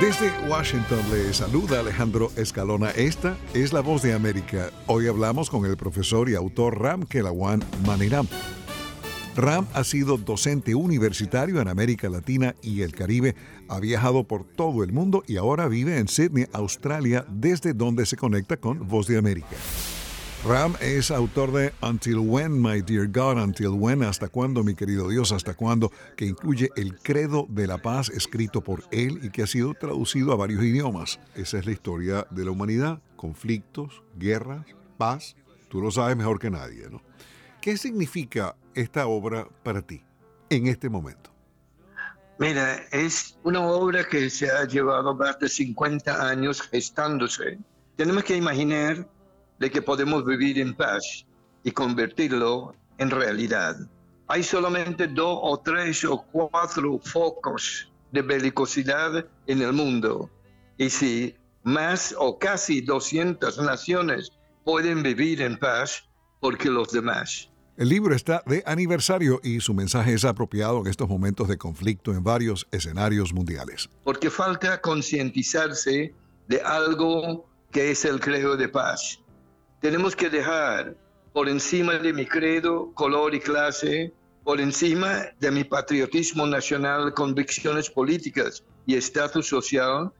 Desde Washington le saluda Alejandro Escalona. Esta es la voz de América. Hoy hablamos con el profesor y autor Ram Kelawan Maniram. Ram ha sido docente universitario en América Latina y el Caribe, ha viajado por todo el mundo y ahora vive en Sydney, Australia, desde donde se conecta con Voz de América. Ram es autor de Until When, My Dear God, Until When, Hasta Cuándo, mi querido Dios, Hasta Cuándo, que incluye el Credo de la Paz escrito por él y que ha sido traducido a varios idiomas. Esa es la historia de la humanidad, conflictos, guerras, paz. Tú lo sabes mejor que nadie, ¿no? ¿Qué significa esta obra para ti en este momento? Mira, es una obra que se ha llevado más de 50 años gestándose. Tenemos que imaginar de que podemos vivir en paz y convertirlo en realidad. Hay solamente dos o tres o cuatro focos de belicosidad en el mundo. Y si más o casi 200 naciones pueden vivir en paz, porque los demás el libro está de aniversario y su mensaje es apropiado en estos momentos de conflicto en varios escenarios mundiales. Porque falta concientizarse de algo que es el credo de paz. Tenemos que dejar por encima de mi credo, color y clase, por encima de mi patriotismo nacional, convicciones políticas y estatus social,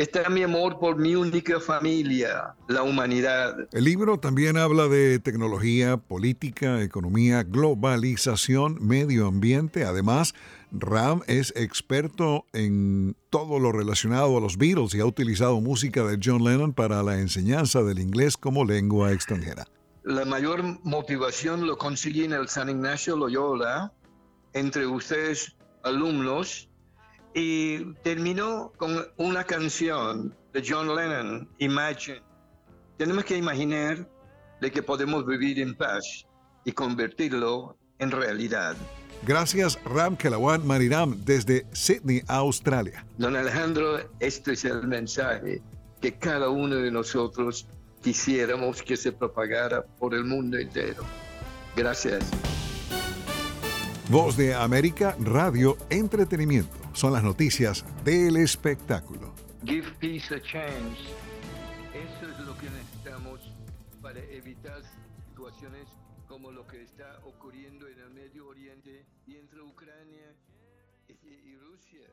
está mi amor por mi única familia, la humanidad. El libro también habla de tecnología, política, economía, globalización, medio ambiente. Además, Ram es experto en todo lo relacionado a los Beatles y ha utilizado música de John Lennon para la enseñanza del inglés como lengua extranjera. La mayor motivación lo conseguí en el San Ignacio Loyola, entre ustedes alumnos, y terminó con una canción de John Lennon, Imagine. Tenemos que imaginar de que podemos vivir en paz y convertirlo en realidad. Gracias Ram Kelawan Mariram desde Sydney, Australia. Don Alejandro, este es el mensaje que cada uno de nosotros quisiéramos que se propagara por el mundo entero. Gracias. Voz de América, Radio, Entretenimiento son las noticias del espectáculo. Give peace a chance. Eso es lo que necesitamos para evitar situaciones como lo que está ocurriendo en el Medio Oriente y entre Ucrania y Rusia.